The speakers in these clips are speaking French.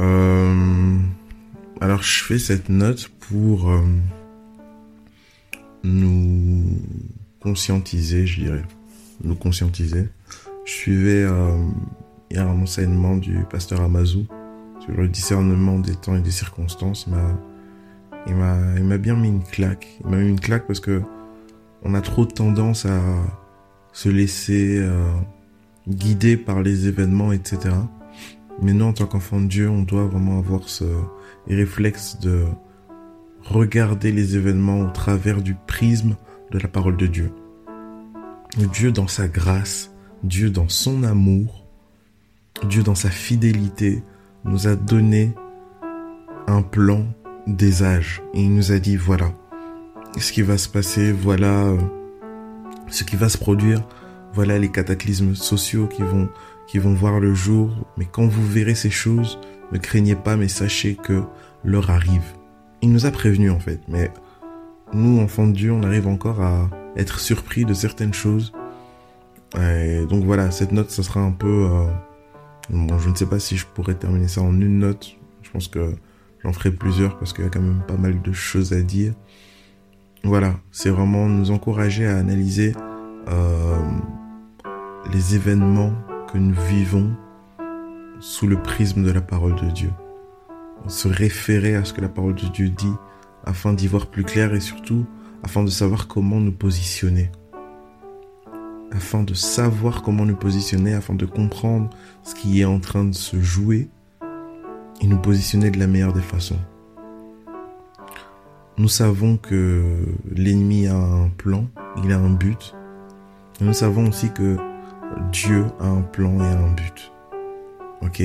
Euh, alors je fais cette note pour euh, nous conscientiser, je dirais. Nous conscientiser. Je suivais hier un enseignement du pasteur Amazou sur le discernement des temps et des circonstances. Il m'a bien mis une claque. Il m'a mis une claque parce que on a trop tendance à se laisser euh, guider par les événements, etc. Mais nous, en tant qu'enfants de Dieu, on doit vraiment avoir ce réflexe de regarder les événements au travers du prisme de la parole de Dieu. Dieu dans sa grâce, Dieu dans son amour, Dieu dans sa fidélité nous a donné un plan des âges. Et il nous a dit, voilà ce qui va se passer, voilà euh, ce qui va se produire, voilà les cataclysmes sociaux qui vont, qui vont voir le jour. Mais quand vous verrez ces choses, ne craignez pas, mais sachez que l'heure arrive. Il nous a prévenu en fait, mais nous, enfants de Dieu, on arrive encore à être surpris de certaines choses. Et donc voilà, cette note, ça sera un peu... Euh, bon, je ne sais pas si je pourrais terminer ça en une note. Je pense que J'en ferai plusieurs parce qu'il y a quand même pas mal de choses à dire. Voilà, c'est vraiment nous encourager à analyser euh, les événements que nous vivons sous le prisme de la parole de Dieu. Se référer à ce que la parole de Dieu dit afin d'y voir plus clair et surtout afin de savoir comment nous positionner. Afin de savoir comment nous positionner, afin de comprendre ce qui est en train de se jouer et nous positionner de la meilleure des façons. Nous savons que l'ennemi a un plan, il a un but. Et nous savons aussi que Dieu a un plan et un but. Ok?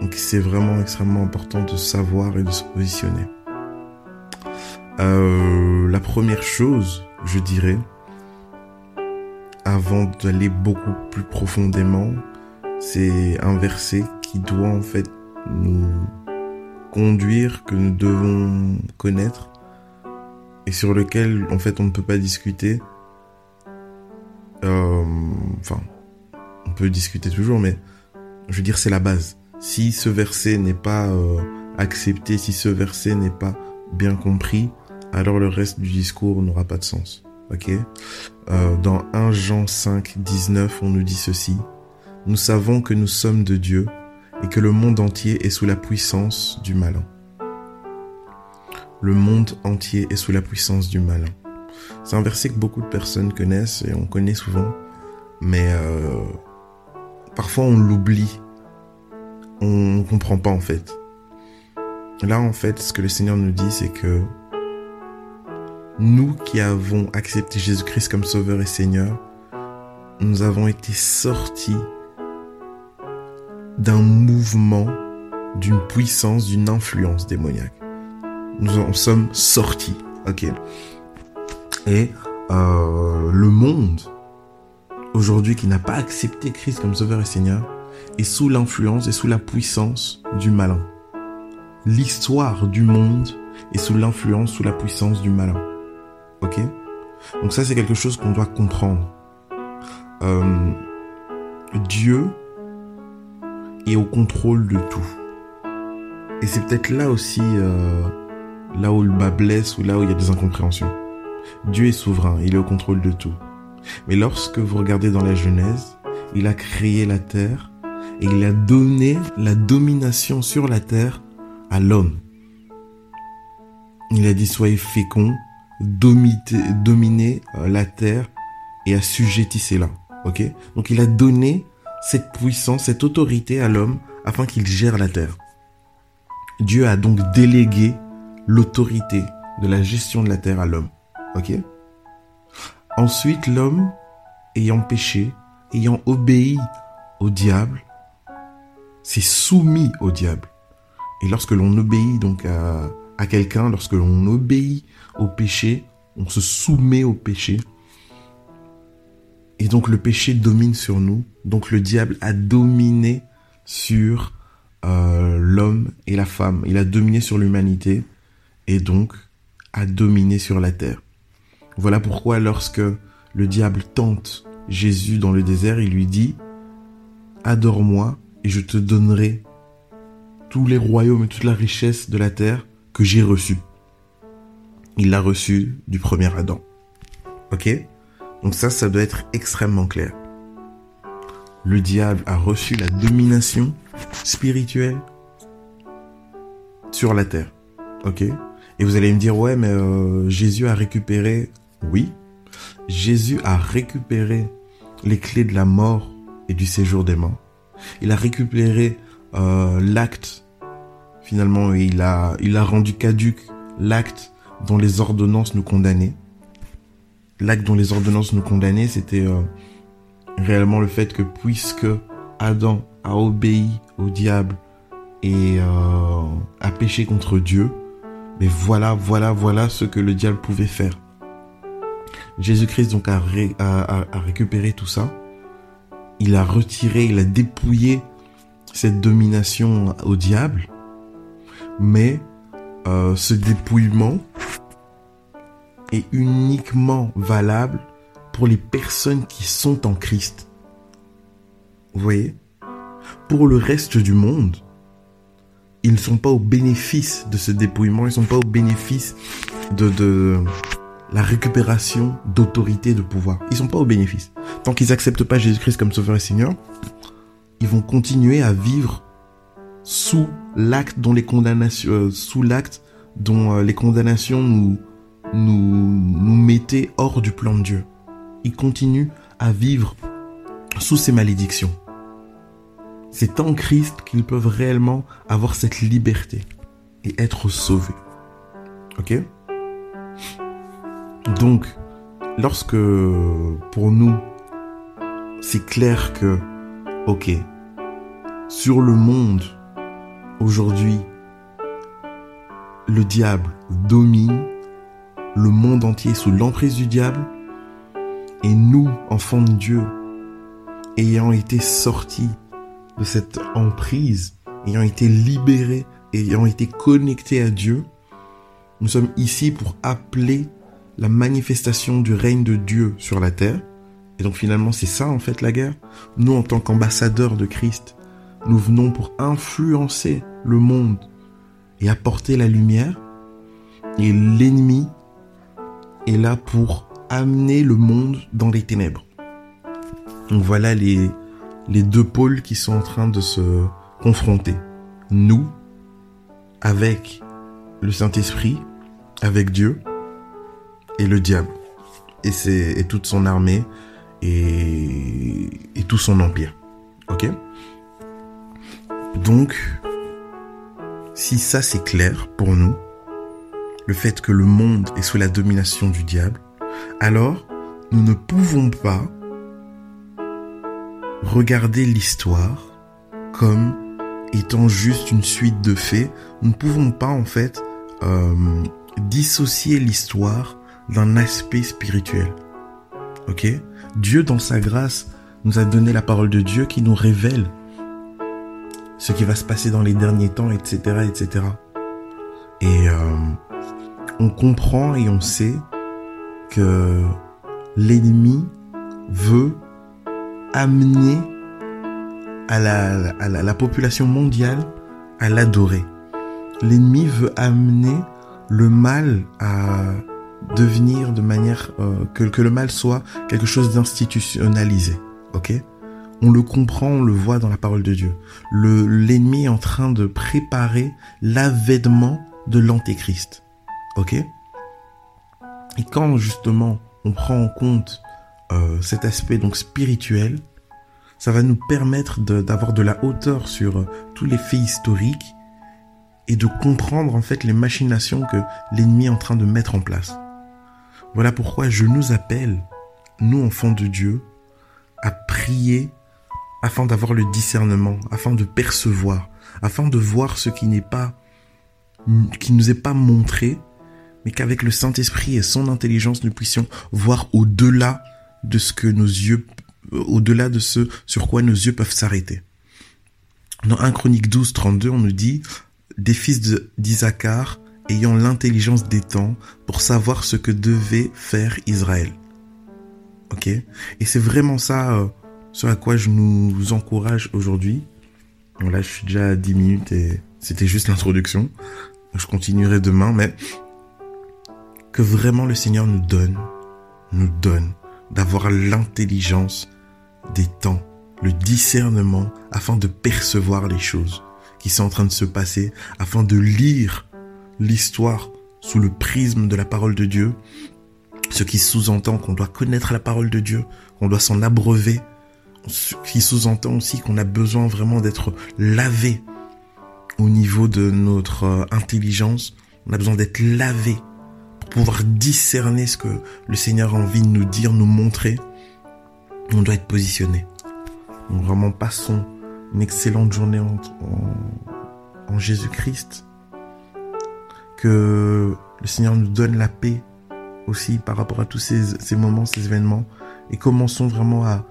Donc c'est vraiment extrêmement important de savoir et de se positionner. Euh, la première chose, je dirais, avant d'aller beaucoup plus profondément, c'est un verset qui doit en fait nous conduire, que nous devons connaître et sur lequel en fait on ne peut pas discuter. Euh, enfin, on peut discuter toujours, mais je veux dire c'est la base. Si ce verset n'est pas euh, accepté, si ce verset n'est pas bien compris, alors le reste du discours n'aura pas de sens. Ok? Euh, Dans 1 Jean 5, 19, on nous dit ceci. Nous savons que nous sommes de Dieu et que le monde entier est sous la puissance du malin. Le monde entier est sous la puissance du malin. C'est un verset que beaucoup de personnes connaissent et on connaît souvent, mais euh, parfois on l'oublie. On ne comprend pas en fait. Là en fait, ce que le Seigneur nous dit, c'est que nous qui avons accepté Jésus-Christ comme Sauveur et Seigneur, nous avons été sortis d'un mouvement, d'une puissance, d'une influence démoniaque. Nous en sommes sortis, ok Et euh, le monde, aujourd'hui, qui n'a pas accepté Christ comme Sauveur et Seigneur, est sous l'influence et sous la puissance du malin. L'histoire du monde est sous l'influence, sous la puissance du malin. Ok? Donc ça, c'est quelque chose qu'on doit comprendre. Euh, Dieu et au contrôle de tout. Et c'est peut-être là aussi, euh, là où le bas blesse ou là où il y a des incompréhensions. Dieu est souverain, il est au contrôle de tout. Mais lorsque vous regardez dans la Genèse, il a créé la terre et il a donné la domination sur la terre à l'homme. Il a dit soyez féconds, dominez, euh, la terre et assujettissez-la. Ok? Donc il a donné cette puissance, cette autorité à l'homme afin qu'il gère la terre. Dieu a donc délégué l'autorité de la gestion de la terre à l'homme. Ok Ensuite, l'homme, ayant péché, ayant obéi au diable, s'est soumis au diable. Et lorsque l'on obéit donc à, quelqu'un, lorsque l'on obéit au péché, on se soumet au péché. Et donc le péché domine sur nous. Donc le diable a dominé sur euh, l'homme et la femme. Il a dominé sur l'humanité. et donc à dominer sur la terre. Voilà pourquoi lorsque le diable tente Jésus dans le désert, il lui dit, Adore-moi et je te donnerai tous les royaumes et toute la richesse de la terre que j'ai reçus. Il l'a reçu du premier Adam. Ok? Donc ça, ça doit être extrêmement clair. Le diable a reçu la domination spirituelle sur la terre. Ok? Et vous allez me dire, ouais, mais euh, Jésus a récupéré... Oui, Jésus a récupéré les clés de la mort et du séjour des morts. Il a récupéré euh, l'acte, finalement, il a, il a rendu caduque l'acte dont les ordonnances nous condamnaient. L'acte dont les ordonnances nous condamnaient, c'était euh, réellement le fait que puisque Adam a obéi au diable et euh, a péché contre Dieu, mais voilà, voilà, voilà ce que le diable pouvait faire. Jésus-Christ donc a, récupéré tout ça. Il a retiré, il a dépouillé cette domination au diable. Mais euh, ce dépouillement est uniquement valable pour les personnes qui sont en Christ. Vous voyez? Pour le reste du monde, ils ne sont pas au bénéfice de ce dépouillement, ils ne sont pas au bénéfice de, de la récupération d'autorité, de pouvoir. Ils sont pas au bénéfice. Tant qu'ils acceptent pas Jésus-Christ comme Sauveur et Seigneur, ils vont continuer à vivre sous l'acte dont les condamnations, euh, sous l'acte dont euh, les condamnations nous, nous, nous mettaient hors du plan de Dieu. Ils continuent à vivre sous ces malédictions. C'est en Christ qu'ils peuvent réellement avoir cette liberté et être sauvés. Ok? Donc, lorsque pour nous, c'est clair que, ok, sur le monde, aujourd'hui, le diable domine, le monde entier sous l'emprise du diable, et nous, enfants de Dieu, ayant été sortis de cette emprise, ayant été libérés, ayant été connectés à Dieu, nous sommes ici pour appeler la manifestation du règne de Dieu sur la terre. Et donc finalement, c'est ça en fait la guerre. Nous, en tant qu'ambassadeurs de Christ, nous venons pour influencer le monde et apporter la lumière. Et l'ennemi est là pour amener le monde dans les ténèbres. Donc voilà les, les deux pôles qui sont en train de se confronter. Nous, avec le Saint-Esprit, avec Dieu, le diable. Et, c'est, toute son armée, et, et tout son empire. Ok? Donc, si ça c'est clair pour nous, le fait que le monde est sous la domination du diable, alors nous ne pouvons pas regarder l'histoire comme étant juste une suite de faits. Nous ne pouvons pas en fait euh, dissocier l'histoire d'un aspect spirituel. Ok? Dieu dans sa grâce nous a donné la parole de Dieu qui nous révèle ce qui va se passer dans les derniers temps, etc., etc. Et euh, on comprend et on sait que l'ennemi veut amener à la, à la, population mondiale à l'adorer. L'ennemi veut amener le mal à devenir de manière euh, que, que le mal soit quelque chose d'institutionnalisé. Ok? On le comprend, on le voit dans la parole de Dieu. Le l'ennemi est en train de préparer l'avènement de l'antéchrist. Ok? Et quand justement on prend en compte euh, cet aspect donc spirituel, ça va nous permettre d'avoir de, la hauteur sur euh, tous les faits historiques et de comprendre en fait les machinations que l'ennemi est en train de mettre en place. Voilà pourquoi je nous appelle, nous enfants de Dieu, à prier afin d'avoir le discernement, afin de percevoir, afin de voir ce qui n'est pas, qui nous est pas montré, mais qu'avec le Saint-Esprit et son intelligence, nous puissions voir au-delà de ce que nos yeux, au-delà de ce sur quoi nos yeux peuvent s'arrêter. Dans 1 Chronique 12, 32, on nous dit, des fils d'Isaacar ayant l'intelligence des temps pour savoir ce que devait faire Israël. Ok? Et c'est vraiment ça euh, ce à quoi je nous encourage aujourd'hui. là, je suis déjà à 10 minutes et c'était juste l'introduction. Je continuerai demain, mais que vraiment le Seigneur nous donne, nous donne d'avoir l'intelligence des temps, le discernement afin de percevoir les choses qui sont en train de se passer, afin de lire l'histoire sous le prisme de la parole de Dieu, ce qui sous-entend qu'on doit connaître la parole de Dieu, qu'on doit s'en abreuver, ce qui sous-entend aussi qu'on a besoin vraiment d'être lavé au niveau de notre euh, intelligence, on a besoin d'être lavé pour pouvoir discerner ce que le Seigneur a envie de nous dire, nous montrer. On doit être positionné. Donc vraiment passons une excellente journée en, en, Jésus-Christ. Que le Seigneur nous donne la paix aussi par rapport à tous ces, moments, ces événements. Et commençons vraiment à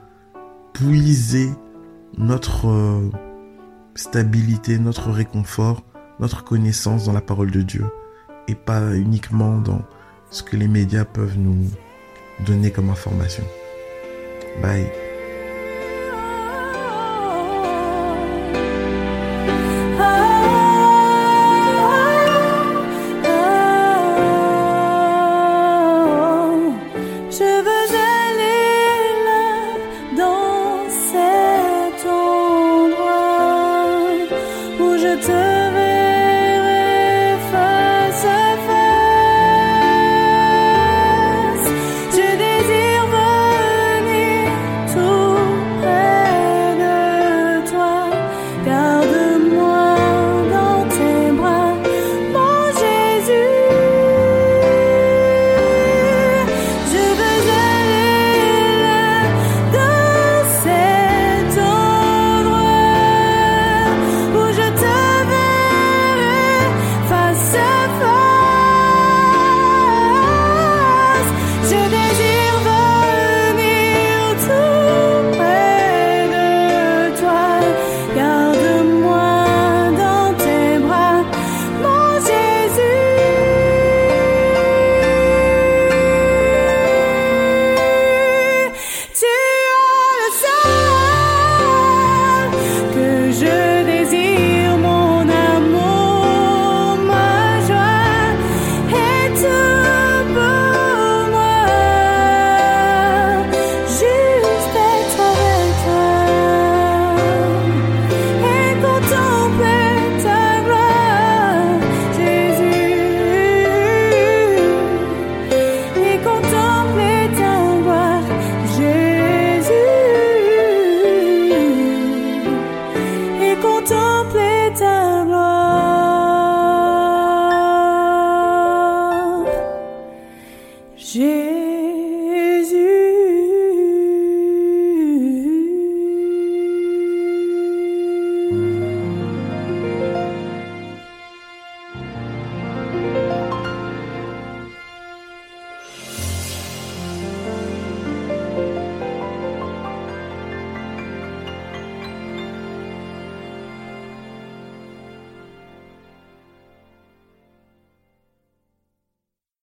puiser notre euh, stabilité, notre réconfort, notre connaissance dans la parole de Dieu. Et pas uniquement dans ce que les médias peuvent nous donner comme information. Bye.